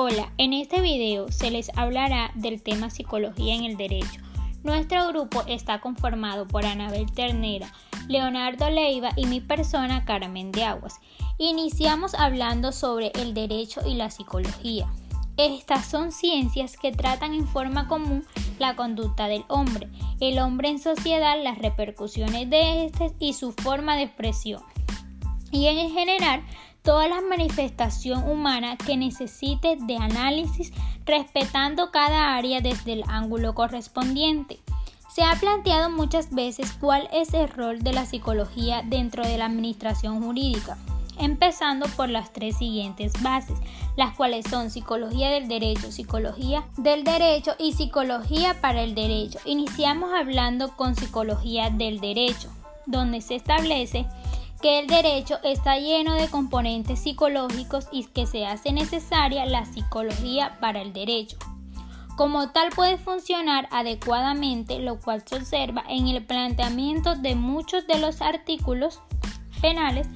Hola, en este video se les hablará del tema psicología en el derecho. Nuestro grupo está conformado por Anabel Ternera, Leonardo Leiva y mi persona Carmen de Aguas. Iniciamos hablando sobre el derecho y la psicología. Estas son ciencias que tratan en forma común la conducta del hombre, el hombre en sociedad, las repercusiones de este y su forma de expresión. Y en general toda la manifestación humana que necesite de análisis respetando cada área desde el ángulo correspondiente. Se ha planteado muchas veces cuál es el rol de la psicología dentro de la administración jurídica, empezando por las tres siguientes bases, las cuales son psicología del derecho, psicología del derecho y psicología para el derecho. Iniciamos hablando con psicología del derecho, donde se establece que el derecho está lleno de componentes psicológicos y que se hace necesaria la psicología para el derecho. Como tal puede funcionar adecuadamente, lo cual se observa en el planteamiento de muchos de los artículos penales,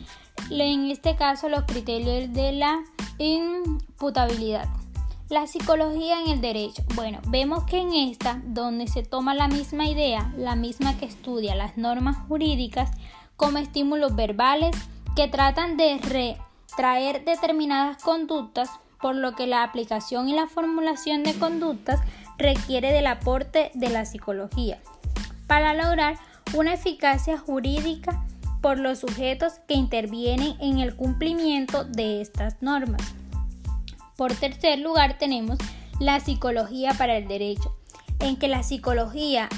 en este caso los criterios de la imputabilidad. La psicología en el derecho. Bueno, vemos que en esta, donde se toma la misma idea, la misma que estudia las normas jurídicas, como estímulos verbales que tratan de retraer determinadas conductas, por lo que la aplicación y la formulación de conductas requiere del aporte de la psicología para lograr una eficacia jurídica por los sujetos que intervienen en el cumplimiento de estas normas. Por tercer lugar tenemos la psicología para el derecho, en que la psicología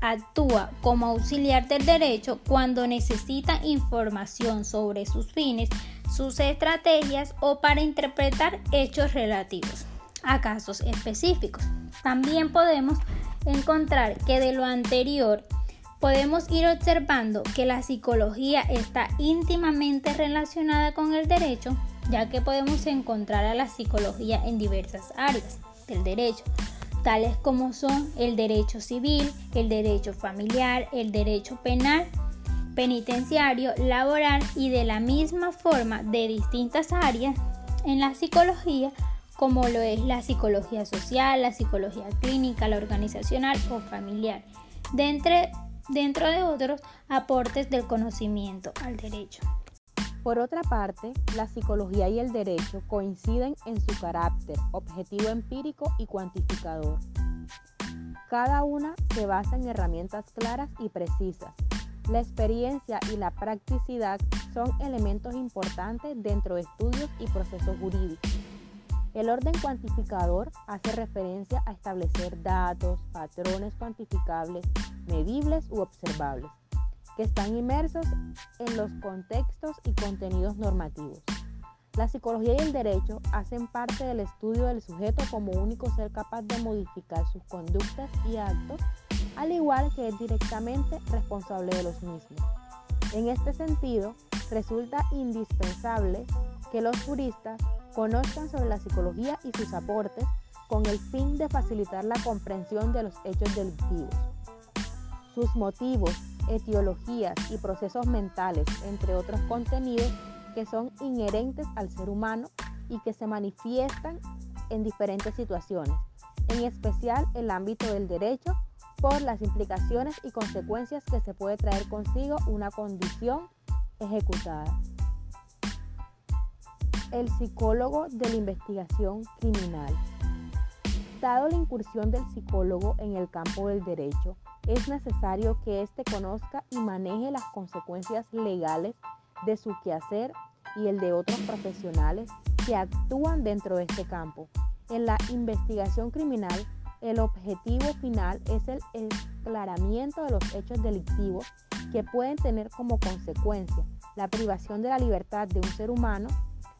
actúa como auxiliar del derecho cuando necesita información sobre sus fines, sus estrategias o para interpretar hechos relativos a casos específicos. También podemos encontrar que de lo anterior podemos ir observando que la psicología está íntimamente relacionada con el derecho, ya que podemos encontrar a la psicología en diversas áreas del derecho, tales como son el derecho civil, el derecho familiar, el derecho penal, penitenciario, laboral y de la misma forma de distintas áreas en la psicología como lo es la psicología social, la psicología clínica, la organizacional o familiar, dentro de otros aportes del conocimiento al derecho. Por otra parte, la psicología y el derecho coinciden en su carácter objetivo empírico y cuantificador. Cada una se basa en herramientas claras y precisas. La experiencia y la practicidad son elementos importantes dentro de estudios y procesos jurídicos. El orden cuantificador hace referencia a establecer datos, patrones cuantificables, medibles u observables están inmersos en los contextos y contenidos normativos. La psicología y el derecho hacen parte del estudio del sujeto como único ser capaz de modificar sus conductas y actos, al igual que es directamente responsable de los mismos. En este sentido, resulta indispensable que los juristas conozcan sobre la psicología y sus aportes con el fin de facilitar la comprensión de los hechos delictivos, sus motivos etiologías y procesos mentales, entre otros contenidos que son inherentes al ser humano y que se manifiestan en diferentes situaciones, en especial el ámbito del derecho por las implicaciones y consecuencias que se puede traer consigo una condición ejecutada. El psicólogo de la investigación criminal. Dado la incursión del psicólogo en el campo del derecho, es necesario que éste conozca y maneje las consecuencias legales de su quehacer y el de otros profesionales que actúan dentro de este campo. En la investigación criminal, el objetivo final es el esclaramiento de los hechos delictivos que pueden tener como consecuencia la privación de la libertad de un ser humano.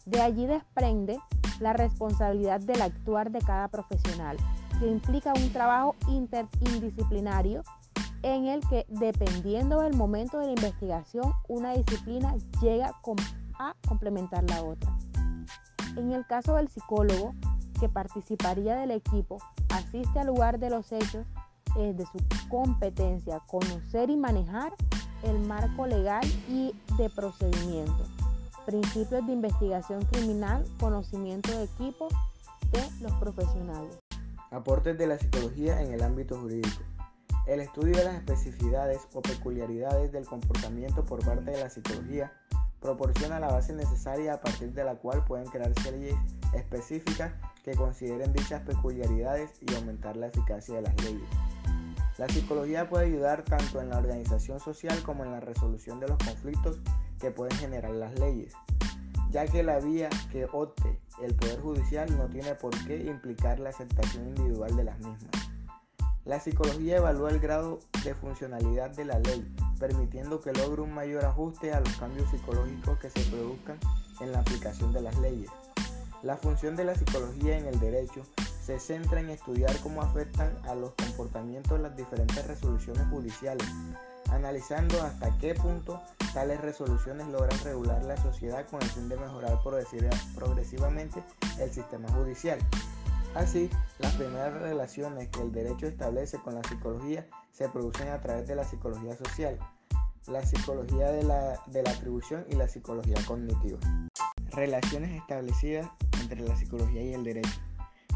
De allí desprende la responsabilidad del actuar de cada profesional, que implica un trabajo interdisciplinario en el que, dependiendo del momento de la investigación, una disciplina llega a complementar la otra. En el caso del psicólogo, que participaría del equipo, asiste al lugar de los hechos, es de su competencia conocer y manejar el marco legal y de procedimiento, principios de investigación criminal, conocimiento de equipo de los profesionales. Aportes de la psicología en el ámbito jurídico. El estudio de las especificidades o peculiaridades del comportamiento por parte de la psicología proporciona la base necesaria a partir de la cual pueden crearse leyes específicas que consideren dichas peculiaridades y aumentar la eficacia de las leyes. La psicología puede ayudar tanto en la organización social como en la resolución de los conflictos que pueden generar las leyes, ya que la vía que opte el Poder Judicial no tiene por qué implicar la aceptación individual de las mismas. La psicología evalúa el grado de funcionalidad de la ley, permitiendo que logre un mayor ajuste a los cambios psicológicos que se produzcan en la aplicación de las leyes. La función de la psicología en el derecho se centra en estudiar cómo afectan a los comportamientos las diferentes resoluciones judiciales, analizando hasta qué punto tales resoluciones logran regular la sociedad con el fin de mejorar progresivamente el sistema judicial. Así, las primeras relaciones que el derecho establece con la psicología se producen a través de la psicología social, la psicología de la, atribución y la psicología cognitiva. Relaciones establecidas entre la psicología y el derecho.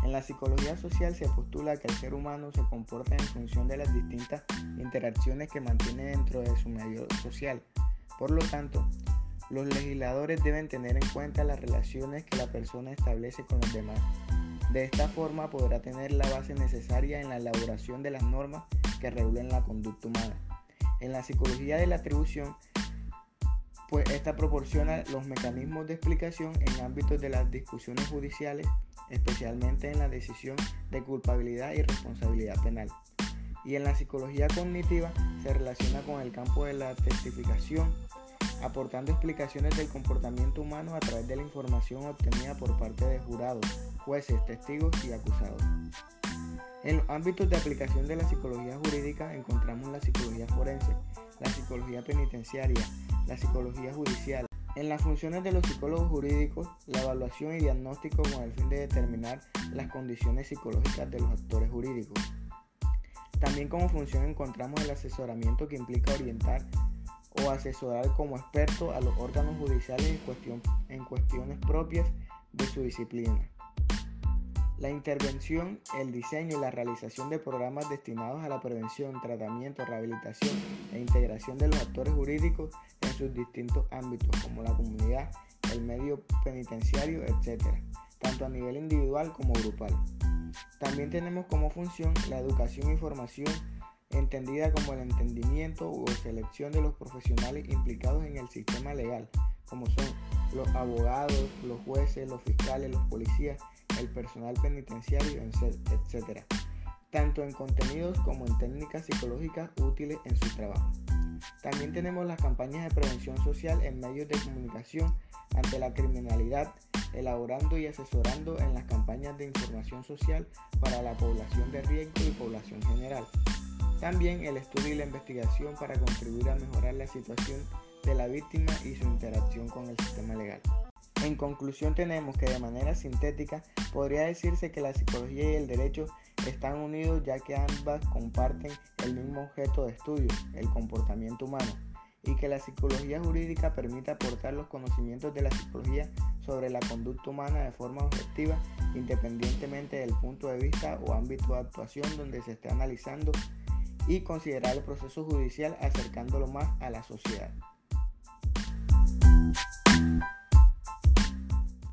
En la psicología social se postula que el ser humano se comporta en función de las distintas interacciones que mantiene dentro de su medio social. Por lo tanto, los legisladores deben tener en cuenta las relaciones que la persona establece con los demás. De esta forma podrá tener la base necesaria en la elaboración de las normas que regulen la conducta humana. En la psicología de la atribución, pues esta proporciona los mecanismos de explicación en ámbitos de las discusiones judiciales especialmente en la decisión de culpabilidad y responsabilidad penal. Y en la psicología cognitiva se relaciona con el campo de la testificación, aportando explicaciones del comportamiento humano a través de la información obtenida por parte de jurados, jueces, testigos y acusados. En los ámbitos de aplicación de la psicología jurídica encontramos la psicología forense, la psicología penitenciaria, la psicología judicial, en las funciones de los psicólogos jurídicos, la evaluación y diagnóstico con el fin de determinar las condiciones psicológicas de los actores jurídicos. También como función encontramos el asesoramiento que implica orientar o asesorar como experto a los órganos judiciales en, en cuestiones propias de su disciplina. La intervención, el diseño y la realización de programas destinados a la prevención, tratamiento, rehabilitación e integración de los actores jurídicos en sus distintos ámbitos, como la comunidad, el medio penitenciario, etc., tanto a nivel individual como grupal. También tenemos como función la educación y formación entendida como el entendimiento o selección de los profesionales implicados en el sistema legal, como son los abogados, los jueces, los fiscales, los policías, el personal penitenciario, etc., tanto en contenidos como en técnicas psicológicas útiles en su trabajo. También tenemos las campañas de prevención social en medios de comunicación ante la criminalidad, elaborando y asesorando en las campañas de información social para la población de riesgo y población general. También el estudio y la investigación para contribuir a mejorar la situación de la víctima y su interacción con el sistema legal. En conclusión tenemos que de manera sintética podría decirse que la psicología y el derecho están unidos ya que ambas comparten el mismo objeto de estudio, el comportamiento humano, y que la psicología jurídica permite aportar los conocimientos de la psicología sobre la conducta humana de forma objetiva, independientemente del punto de vista o ámbito de actuación donde se esté analizando y considerar el proceso judicial acercándolo más a la sociedad.